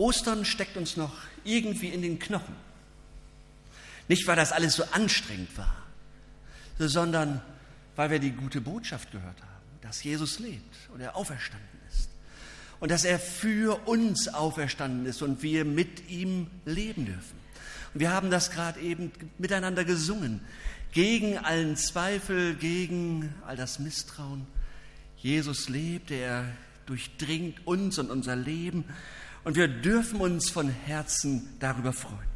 Ostern steckt uns noch irgendwie in den Knochen. Nicht, weil das alles so anstrengend war, sondern weil wir die gute Botschaft gehört haben, dass Jesus lebt und er auferstanden ist. Und dass er für uns auferstanden ist und wir mit ihm leben dürfen. Und wir haben das gerade eben miteinander gesungen. Gegen allen Zweifel, gegen all das Misstrauen. Jesus lebt, er durchdringt uns und unser Leben. Und wir dürfen uns von Herzen darüber freuen.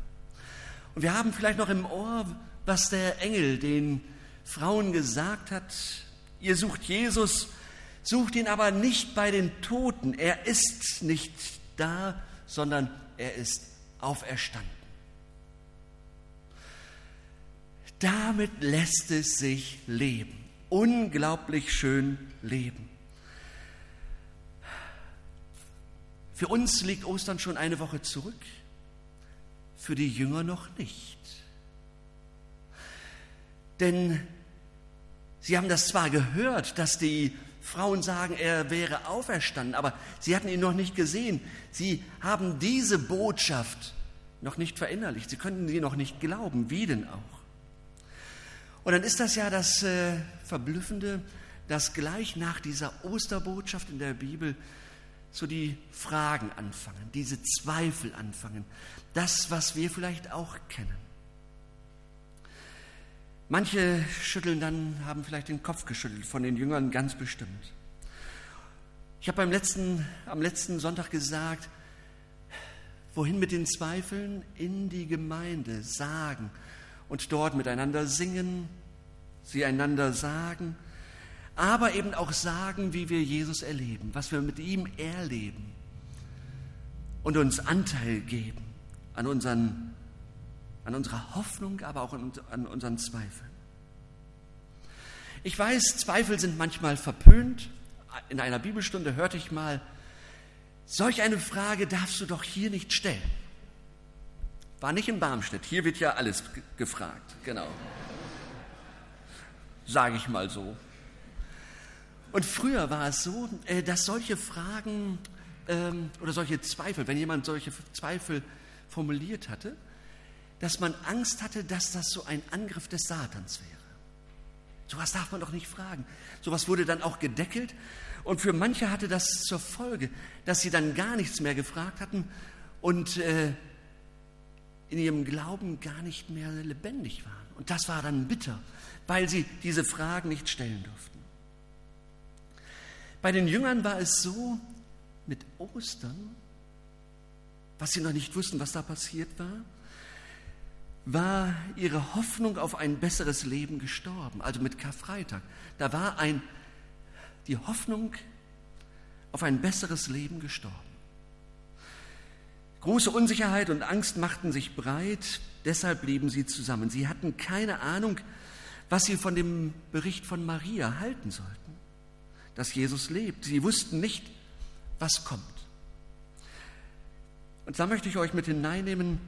Und wir haben vielleicht noch im Ohr, was der Engel den Frauen gesagt hat. Ihr sucht Jesus, sucht ihn aber nicht bei den Toten. Er ist nicht da, sondern er ist auferstanden. Damit lässt es sich leben. Unglaublich schön leben. Für uns liegt Ostern schon eine Woche zurück, für die Jünger noch nicht. Denn sie haben das zwar gehört, dass die Frauen sagen, er wäre auferstanden, aber sie hatten ihn noch nicht gesehen. Sie haben diese Botschaft noch nicht verinnerlicht. Sie könnten sie noch nicht glauben. Wie denn auch? Und dann ist das ja das äh, Verblüffende, dass gleich nach dieser Osterbotschaft in der Bibel so die Fragen anfangen, diese Zweifel anfangen, das, was wir vielleicht auch kennen. Manche schütteln dann, haben vielleicht den Kopf geschüttelt, von den Jüngern ganz bestimmt. Ich habe letzten, am letzten Sonntag gesagt, wohin mit den Zweifeln? In die Gemeinde sagen, und dort miteinander singen, sie einander sagen, aber eben auch sagen, wie wir Jesus erleben, was wir mit ihm erleben und uns Anteil geben an, unseren, an unserer Hoffnung, aber auch an unseren Zweifeln. Ich weiß, Zweifel sind manchmal verpönt. In einer Bibelstunde hörte ich mal, solch eine Frage darfst du doch hier nicht stellen. War nicht in Barmstedt. Hier wird ja alles gefragt. Genau. Sage ich mal so. Und früher war es so, äh, dass solche Fragen ähm, oder solche Zweifel, wenn jemand solche Zweifel formuliert hatte, dass man Angst hatte, dass das so ein Angriff des Satans wäre. Sowas darf man doch nicht fragen. Sowas wurde dann auch gedeckelt. Und für manche hatte das zur Folge, dass sie dann gar nichts mehr gefragt hatten und äh, in ihrem Glauben gar nicht mehr lebendig waren. Und das war dann bitter, weil sie diese Fragen nicht stellen durften. Bei den Jüngern war es so, mit Ostern, was sie noch nicht wussten, was da passiert war, war ihre Hoffnung auf ein besseres Leben gestorben, also mit Karfreitag. Da war ein, die Hoffnung auf ein besseres Leben gestorben. Große Unsicherheit und Angst machten sich breit, deshalb blieben sie zusammen. Sie hatten keine Ahnung, was sie von dem Bericht von Maria halten sollten, dass Jesus lebt. Sie wussten nicht, was kommt. Und da möchte ich euch mit hineinnehmen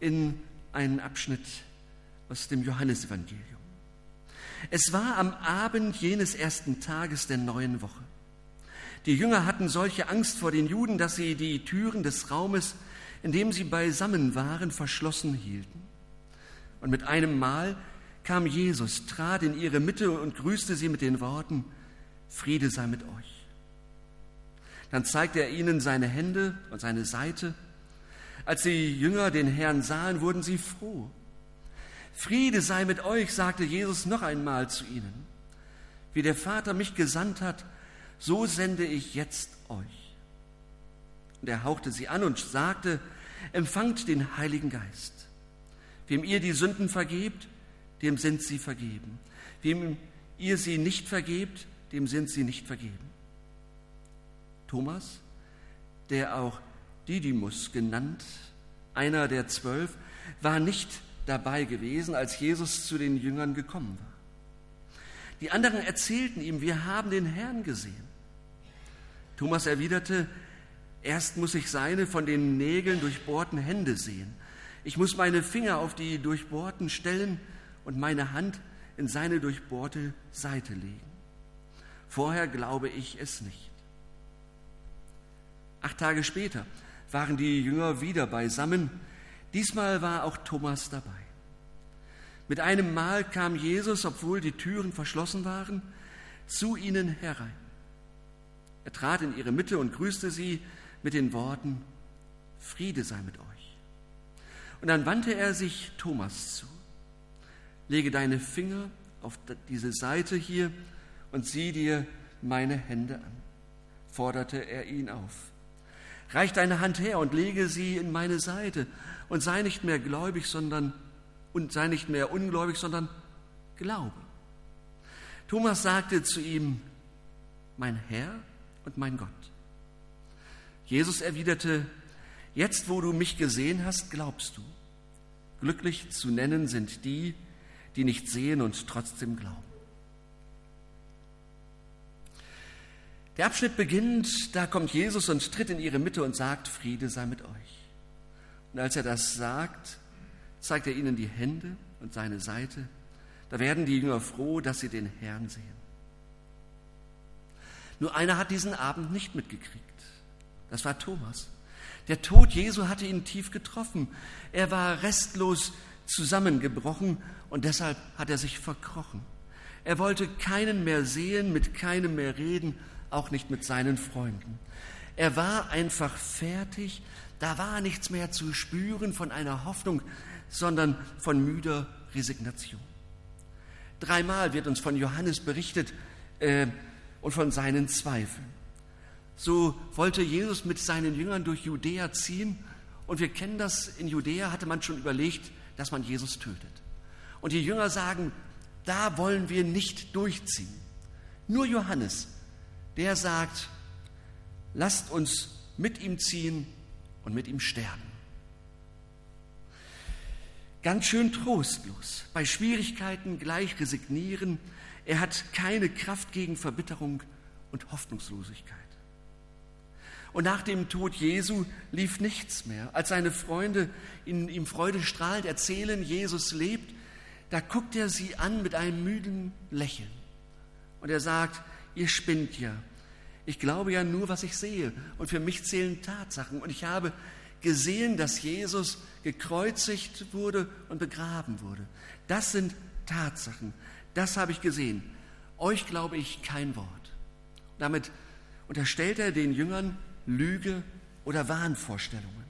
in einen Abschnitt aus dem Johannesevangelium. Es war am Abend jenes ersten Tages der neuen Woche. Die Jünger hatten solche Angst vor den Juden, dass sie die Türen des Raumes in dem sie beisammen waren, verschlossen hielten. Und mit einem Mal kam Jesus, trat in ihre Mitte und grüßte sie mit den Worten, Friede sei mit euch. Dann zeigte er ihnen seine Hände und seine Seite. Als die Jünger den Herrn sahen, wurden sie froh. Friede sei mit euch, sagte Jesus noch einmal zu ihnen. Wie der Vater mich gesandt hat, so sende ich jetzt euch. Und er hauchte sie an und sagte, empfangt den Heiligen Geist. Wem ihr die Sünden vergebt, dem sind sie vergeben. Wem ihr sie nicht vergebt, dem sind sie nicht vergeben. Thomas, der auch Didymus genannt, einer der zwölf, war nicht dabei gewesen, als Jesus zu den Jüngern gekommen war. Die anderen erzählten ihm, wir haben den Herrn gesehen. Thomas erwiderte, Erst muss ich seine von den Nägeln durchbohrten Hände sehen. Ich muss meine Finger auf die durchbohrten stellen und meine Hand in seine durchbohrte Seite legen. Vorher glaube ich es nicht. Acht Tage später waren die Jünger wieder beisammen. Diesmal war auch Thomas dabei. Mit einem Mal kam Jesus, obwohl die Türen verschlossen waren, zu ihnen herein. Er trat in ihre Mitte und grüßte sie mit den Worten, Friede sei mit euch. Und dann wandte er sich Thomas zu. Lege deine Finger auf diese Seite hier und sieh dir meine Hände an, forderte er ihn auf. Reich deine Hand her und lege sie in meine Seite und sei nicht mehr gläubig, sondern und sei nicht mehr ungläubig, sondern glaube. Thomas sagte zu ihm, mein Herr und mein Gott. Jesus erwiderte, jetzt wo du mich gesehen hast, glaubst du. Glücklich zu nennen sind die, die nicht sehen und trotzdem glauben. Der Abschnitt beginnt, da kommt Jesus und tritt in ihre Mitte und sagt, Friede sei mit euch. Und als er das sagt, zeigt er ihnen die Hände und seine Seite. Da werden die Jünger froh, dass sie den Herrn sehen. Nur einer hat diesen Abend nicht mitgekriegt. Das war Thomas. Der Tod Jesu hatte ihn tief getroffen. Er war restlos zusammengebrochen und deshalb hat er sich verkrochen. Er wollte keinen mehr sehen, mit keinem mehr reden, auch nicht mit seinen Freunden. Er war einfach fertig, da war nichts mehr zu spüren von einer Hoffnung, sondern von müder Resignation. Dreimal wird uns von Johannes berichtet äh, und von seinen Zweifeln. So wollte Jesus mit seinen Jüngern durch Judäa ziehen und wir kennen das, in Judäa hatte man schon überlegt, dass man Jesus tötet. Und die Jünger sagen, da wollen wir nicht durchziehen. Nur Johannes, der sagt, lasst uns mit ihm ziehen und mit ihm sterben. Ganz schön trostlos, bei Schwierigkeiten gleich resignieren. Er hat keine Kraft gegen Verbitterung und Hoffnungslosigkeit. Und nach dem Tod Jesu lief nichts mehr. Als seine Freunde in ihm freudestrahlend erzählen, Jesus lebt, da guckt er sie an mit einem müden Lächeln. Und er sagt, ihr spinnt ja. Ich glaube ja nur, was ich sehe. Und für mich zählen Tatsachen. Und ich habe gesehen, dass Jesus gekreuzigt wurde und begraben wurde. Das sind Tatsachen. Das habe ich gesehen. Euch glaube ich kein Wort. Damit unterstellt er den Jüngern Lüge oder Wahnvorstellungen.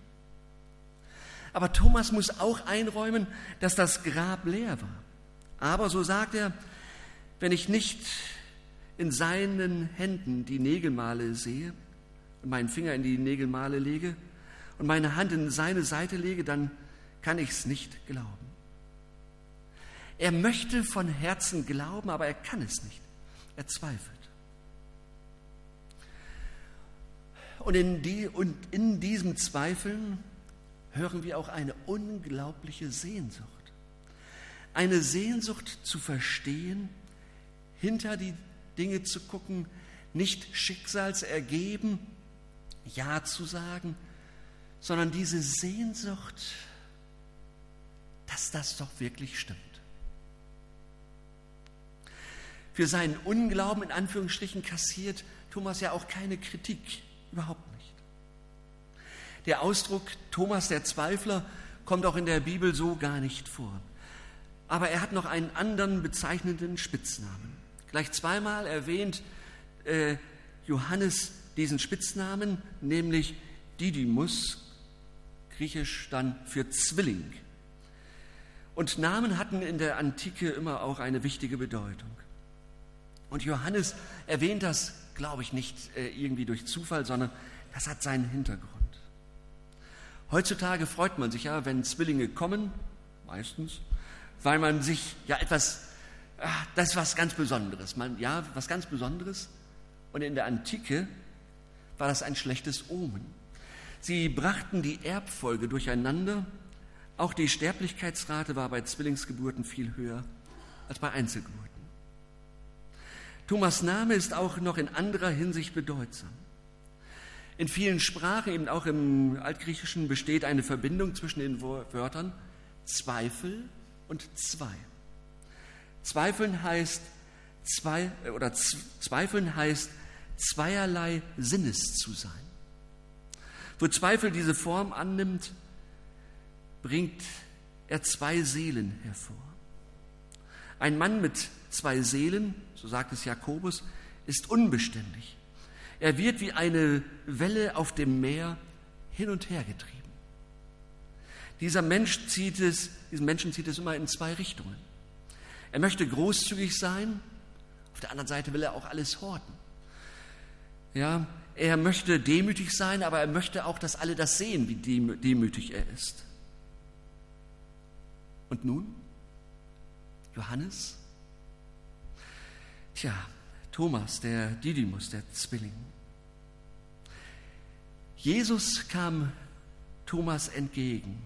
Aber Thomas muss auch einräumen, dass das Grab leer war. Aber so sagt er, wenn ich nicht in seinen Händen die Nägelmale sehe und meinen Finger in die Nägelmale lege und meine Hand in seine Seite lege, dann kann ich es nicht glauben. Er möchte von Herzen glauben, aber er kann es nicht. Er zweifelt. Und in, die, und in diesem Zweifeln hören wir auch eine unglaubliche Sehnsucht. Eine Sehnsucht zu verstehen, hinter die Dinge zu gucken, nicht schicksalsergeben, Ja zu sagen, sondern diese Sehnsucht, dass das doch wirklich stimmt. Für seinen Unglauben in Anführungsstrichen kassiert Thomas ja auch keine Kritik, überhaupt nicht. Der Ausdruck Thomas der Zweifler kommt auch in der Bibel so gar nicht vor. Aber er hat noch einen anderen bezeichnenden Spitznamen. Gleich zweimal erwähnt äh, Johannes diesen Spitznamen, nämlich Didymus, griechisch dann für Zwilling. Und Namen hatten in der Antike immer auch eine wichtige Bedeutung. Und Johannes erwähnt das, glaube ich, nicht äh, irgendwie durch Zufall, sondern das hat seinen Hintergrund. Heutzutage freut man sich ja, wenn Zwillinge kommen, meistens, weil man sich ja etwas ach, das ist was ganz Besonderes. Man, ja, was ganz Besonderes. Und in der Antike war das ein schlechtes Omen. Sie brachten die Erbfolge durcheinander. Auch die Sterblichkeitsrate war bei Zwillingsgeburten viel höher als bei Einzelgeburten. Thomas Name ist auch noch in anderer Hinsicht bedeutsam. In vielen Sprachen, eben auch im Altgriechischen, besteht eine Verbindung zwischen den Wörtern Zweifel und zwei. Zweifeln heißt zwei oder zweifeln heißt zweierlei Sinnes zu sein. Wo Zweifel diese Form annimmt, bringt er zwei Seelen hervor. Ein Mann mit zwei Seelen, so sagt es Jakobus, ist unbeständig. Er wird wie eine Welle auf dem Meer hin und her getrieben. Dieser Mensch zieht es, diesen Menschen zieht es immer in zwei Richtungen. Er möchte großzügig sein, auf der anderen Seite will er auch alles horten. Ja, er möchte demütig sein, aber er möchte auch, dass alle das sehen, wie demütig er ist. Und nun? Johannes? Tja, Thomas, der Didymus, der Zwilling. Jesus kam Thomas entgegen,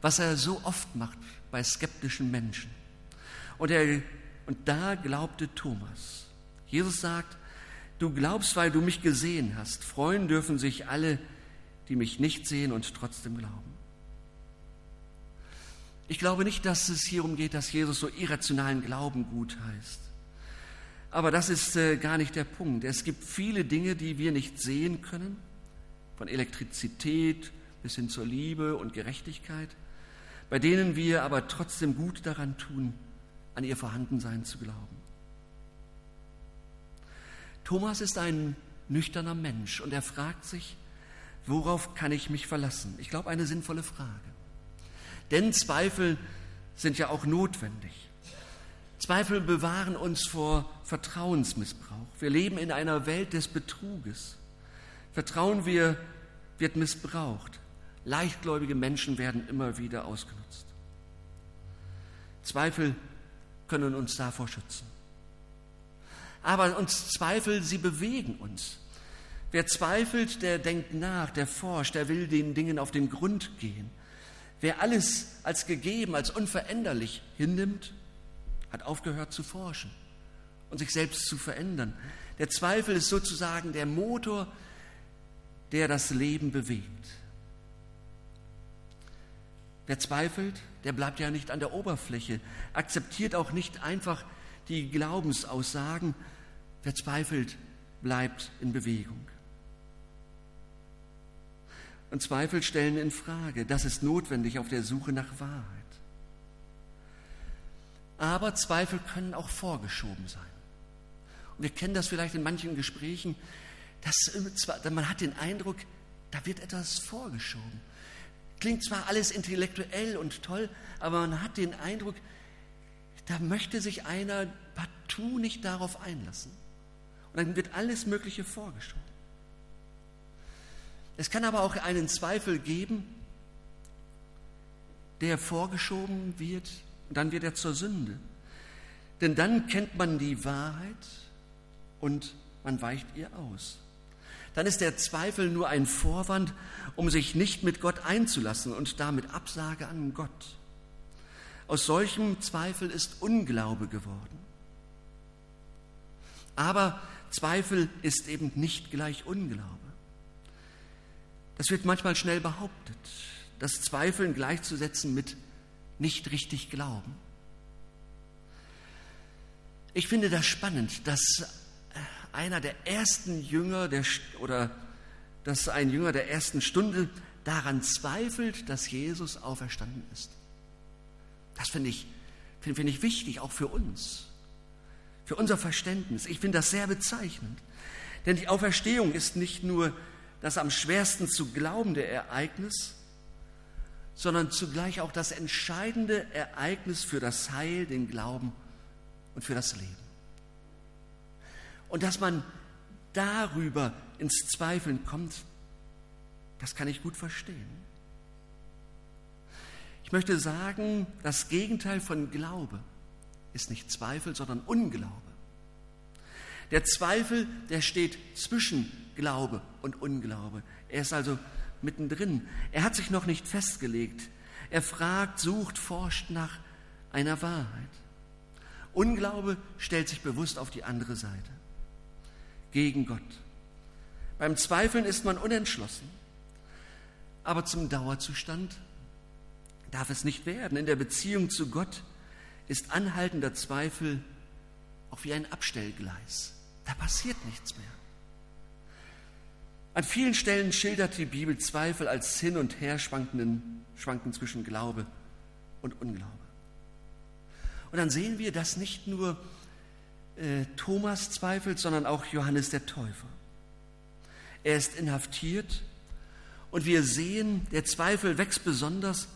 was er so oft macht bei skeptischen Menschen. Und, er, und da glaubte Thomas. Jesus sagt, du glaubst, weil du mich gesehen hast. Freuen dürfen sich alle, die mich nicht sehen und trotzdem glauben. Ich glaube nicht, dass es hier umgeht, dass Jesus so irrationalen Glauben gut heißt. Aber das ist äh, gar nicht der Punkt. Es gibt viele Dinge, die wir nicht sehen können, von Elektrizität bis hin zur Liebe und Gerechtigkeit, bei denen wir aber trotzdem gut daran tun, an ihr Vorhandensein zu glauben. Thomas ist ein nüchterner Mensch und er fragt sich, worauf kann ich mich verlassen? Ich glaube, eine sinnvolle Frage. Denn Zweifel sind ja auch notwendig. Zweifel bewahren uns vor Vertrauensmissbrauch. Wir leben in einer Welt des Betruges. Vertrauen wir wird missbraucht. Leichtgläubige Menschen werden immer wieder ausgenutzt. Zweifel können uns davor schützen. Aber uns Zweifel, sie bewegen uns. Wer zweifelt, der denkt nach, der forscht, der will den Dingen auf den Grund gehen. Wer alles als gegeben, als unveränderlich hinnimmt, hat aufgehört zu forschen und sich selbst zu verändern. Der Zweifel ist sozusagen der Motor, der das Leben bewegt. Wer zweifelt, der bleibt ja nicht an der Oberfläche, akzeptiert auch nicht einfach die Glaubensaussagen. Wer zweifelt, bleibt in Bewegung und Zweifel stellen in Frage. Das ist notwendig auf der Suche nach Wahrheit. Aber Zweifel können auch vorgeschoben sein. Und wir kennen das vielleicht in manchen Gesprächen, dass man hat den Eindruck, da wird etwas vorgeschoben. Klingt zwar alles intellektuell und toll, aber man hat den Eindruck, da möchte sich einer partout nicht darauf einlassen. Und dann wird alles Mögliche vorgeschoben. Es kann aber auch einen Zweifel geben, der vorgeschoben wird und dann wird er zur Sünde. Denn dann kennt man die Wahrheit und man weicht ihr aus. Dann ist der Zweifel nur ein Vorwand, um sich nicht mit Gott einzulassen und damit Absage an Gott. Aus solchem Zweifel ist Unglaube geworden. Aber Zweifel ist eben nicht gleich Unglaube. Das wird manchmal schnell behauptet, das Zweifeln gleichzusetzen mit nicht richtig glauben. Ich finde das spannend, dass einer der ersten Jünger der, oder dass ein Jünger der ersten Stunde daran zweifelt, dass Jesus auferstanden ist. Das finde ich, finde, finde ich wichtig, auch für uns, für unser Verständnis. Ich finde das sehr bezeichnend. Denn die Auferstehung ist nicht nur das am schwersten zu glaubende Ereignis, sondern zugleich auch das entscheidende Ereignis für das Heil, den Glauben und für das Leben. Und dass man darüber ins Zweifeln kommt, das kann ich gut verstehen. Ich möchte sagen, das Gegenteil von Glaube ist nicht Zweifel, sondern Unglaube. Der Zweifel, der steht zwischen Glaube und Unglaube. Er ist also mittendrin. Er hat sich noch nicht festgelegt. Er fragt, sucht, forscht nach einer Wahrheit. Unglaube stellt sich bewusst auf die andere Seite, gegen Gott. Beim Zweifeln ist man unentschlossen. Aber zum Dauerzustand darf es nicht werden. In der Beziehung zu Gott ist anhaltender Zweifel auch wie ein Abstellgleis. Da passiert nichts mehr. An vielen Stellen schildert die Bibel Zweifel als hin und her schwankenden, schwanken zwischen Glaube und Unglaube. Und dann sehen wir, dass nicht nur äh, Thomas zweifelt, sondern auch Johannes der Täufer. Er ist inhaftiert und wir sehen, der Zweifel wächst besonders,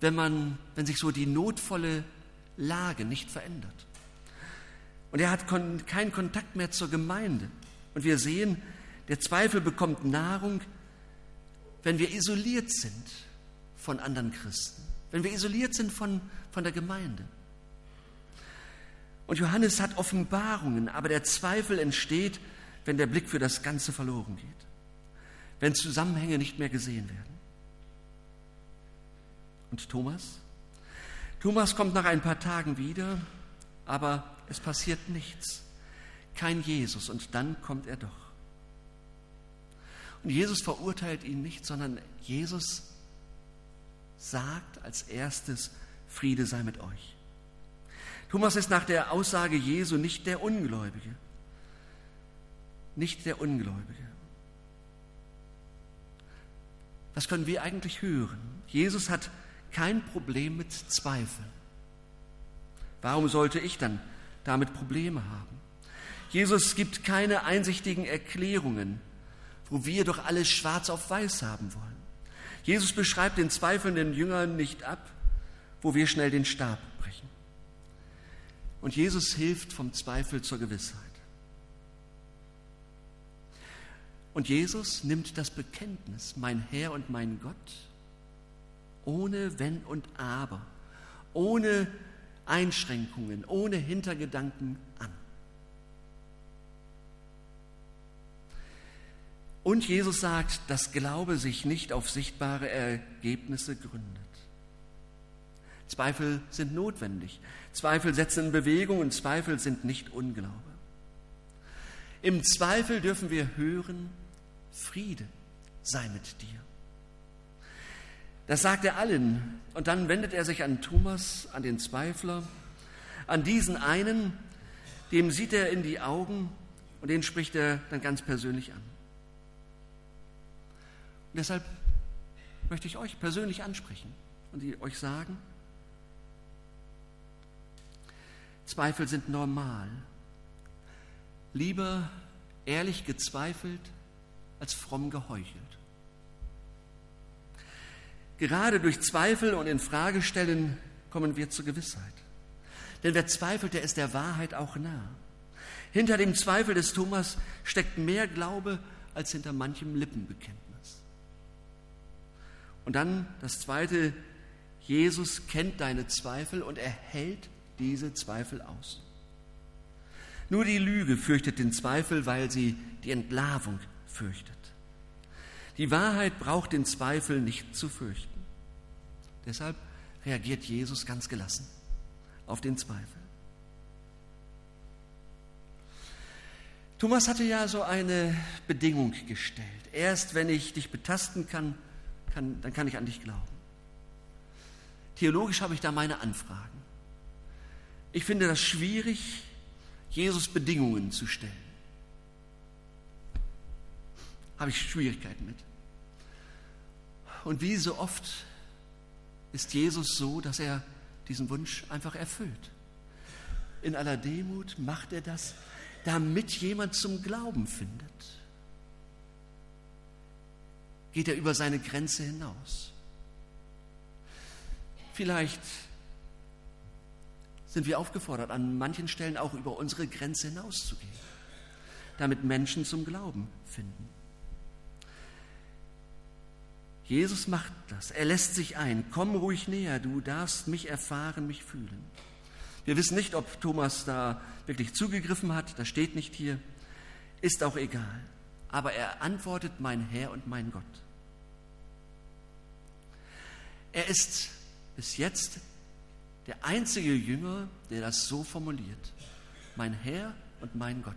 wenn, man, wenn sich so die notvolle Lage nicht verändert. Und er hat kon keinen Kontakt mehr zur Gemeinde. Und wir sehen, der Zweifel bekommt Nahrung, wenn wir isoliert sind von anderen Christen, wenn wir isoliert sind von, von der Gemeinde. Und Johannes hat Offenbarungen, aber der Zweifel entsteht, wenn der Blick für das Ganze verloren geht, wenn Zusammenhänge nicht mehr gesehen werden. Und Thomas? Thomas kommt nach ein paar Tagen wieder, aber es passiert nichts. Kein Jesus und dann kommt er doch. Und Jesus verurteilt ihn nicht, sondern Jesus sagt als erstes, Friede sei mit euch. Thomas ist nach der Aussage Jesu nicht der Ungläubige. Nicht der Ungläubige. Was können wir eigentlich hören? Jesus hat kein Problem mit Zweifeln. Warum sollte ich dann damit Probleme haben? Jesus gibt keine einsichtigen Erklärungen, wo wir doch alles schwarz auf weiß haben wollen. Jesus beschreibt den zweifelnden Jüngern nicht ab, wo wir schnell den Stab brechen. Und Jesus hilft vom Zweifel zur Gewissheit. Und Jesus nimmt das Bekenntnis, mein Herr und mein Gott, ohne Wenn und Aber, ohne Einschränkungen, ohne Hintergedanken an. Und Jesus sagt, dass Glaube sich nicht auf sichtbare Ergebnisse gründet. Zweifel sind notwendig. Zweifel setzen in Bewegung und Zweifel sind nicht Unglaube. Im Zweifel dürfen wir hören, Friede sei mit dir. Das sagt er allen. Und dann wendet er sich an Thomas, an den Zweifler, an diesen einen, dem sieht er in die Augen und den spricht er dann ganz persönlich an. Und deshalb möchte ich euch persönlich ansprechen und euch sagen, Zweifel sind normal. Lieber ehrlich gezweifelt als fromm geheuchelt. Gerade durch Zweifel und Infragestellen kommen wir zur Gewissheit. Denn wer zweifelt, der ist der Wahrheit auch nah. Hinter dem Zweifel des Thomas steckt mehr Glaube als hinter manchem Lippenbekenntnis. Und dann das Zweite, Jesus kennt deine Zweifel und er hält diese Zweifel aus. Nur die Lüge fürchtet den Zweifel, weil sie die Entlarvung fürchtet. Die Wahrheit braucht den Zweifel nicht zu fürchten. Deshalb reagiert Jesus ganz gelassen auf den Zweifel. Thomas hatte ja so eine Bedingung gestellt. Erst wenn ich dich betasten kann, kann dann kann ich an dich glauben. Theologisch habe ich da meine Anfragen. Ich finde das schwierig, Jesus Bedingungen zu stellen. Habe ich Schwierigkeiten mit. Und wie so oft ist Jesus so, dass er diesen Wunsch einfach erfüllt. In aller Demut macht er das, damit jemand zum Glauben findet. Geht er über seine Grenze hinaus. Vielleicht sind wir aufgefordert, an manchen Stellen auch über unsere Grenze hinauszugehen, damit Menschen zum Glauben finden. Jesus macht das. Er lässt sich ein. Komm ruhig näher, du darfst mich erfahren, mich fühlen. Wir wissen nicht, ob Thomas da wirklich zugegriffen hat, das steht nicht hier, ist auch egal. Aber er antwortet, mein Herr und mein Gott. Er ist bis jetzt der einzige Jünger, der das so formuliert. Mein Herr und mein Gott.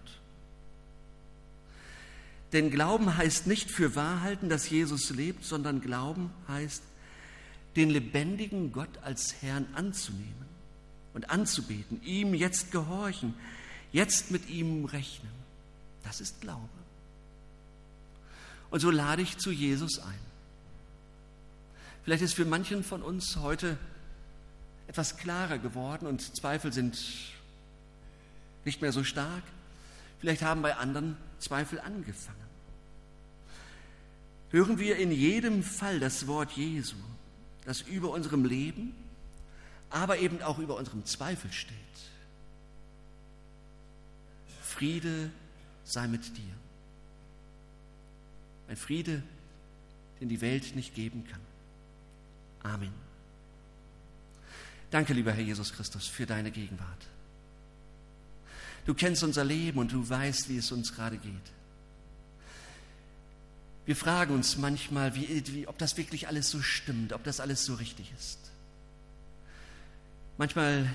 Denn Glauben heißt nicht für Wahrhalten, dass Jesus lebt, sondern Glauben heißt, den lebendigen Gott als Herrn anzunehmen und anzubeten, ihm jetzt gehorchen, jetzt mit ihm rechnen. Das ist Glaube. Und so lade ich zu Jesus ein. Vielleicht ist für manchen von uns heute etwas klarer geworden und Zweifel sind nicht mehr so stark. Vielleicht haben bei anderen Zweifel angefangen. Hören wir in jedem Fall das Wort Jesu, das über unserem Leben, aber eben auch über unserem Zweifel steht. Friede sei mit dir. Ein Friede, den die Welt nicht geben kann. Amen. Danke, lieber Herr Jesus Christus, für deine Gegenwart. Du kennst unser Leben und du weißt, wie es uns gerade geht. Wir fragen uns manchmal, wie, wie, ob das wirklich alles so stimmt, ob das alles so richtig ist. Manchmal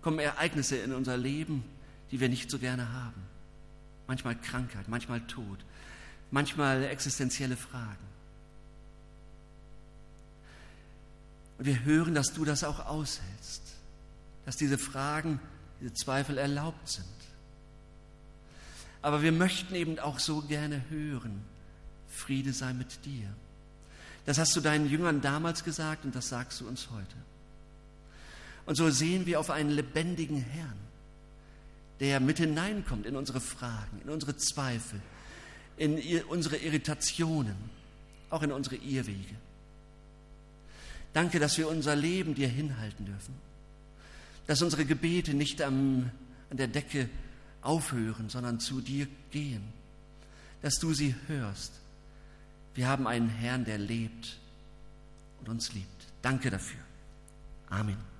kommen Ereignisse in unser Leben, die wir nicht so gerne haben. Manchmal Krankheit, manchmal Tod, manchmal existenzielle Fragen. Und wir hören, dass du das auch aushältst, dass diese Fragen, diese Zweifel erlaubt sind. Aber wir möchten eben auch so gerne hören, Friede sei mit dir. Das hast du deinen Jüngern damals gesagt und das sagst du uns heute. Und so sehen wir auf einen lebendigen Herrn, der mit hineinkommt in unsere Fragen, in unsere Zweifel, in unsere Irritationen, auch in unsere Irrwege. Danke, dass wir unser Leben dir hinhalten dürfen, dass unsere Gebete nicht am, an der Decke aufhören, sondern zu dir gehen, dass du sie hörst. Wir haben einen Herrn, der lebt und uns liebt. Danke dafür. Amen.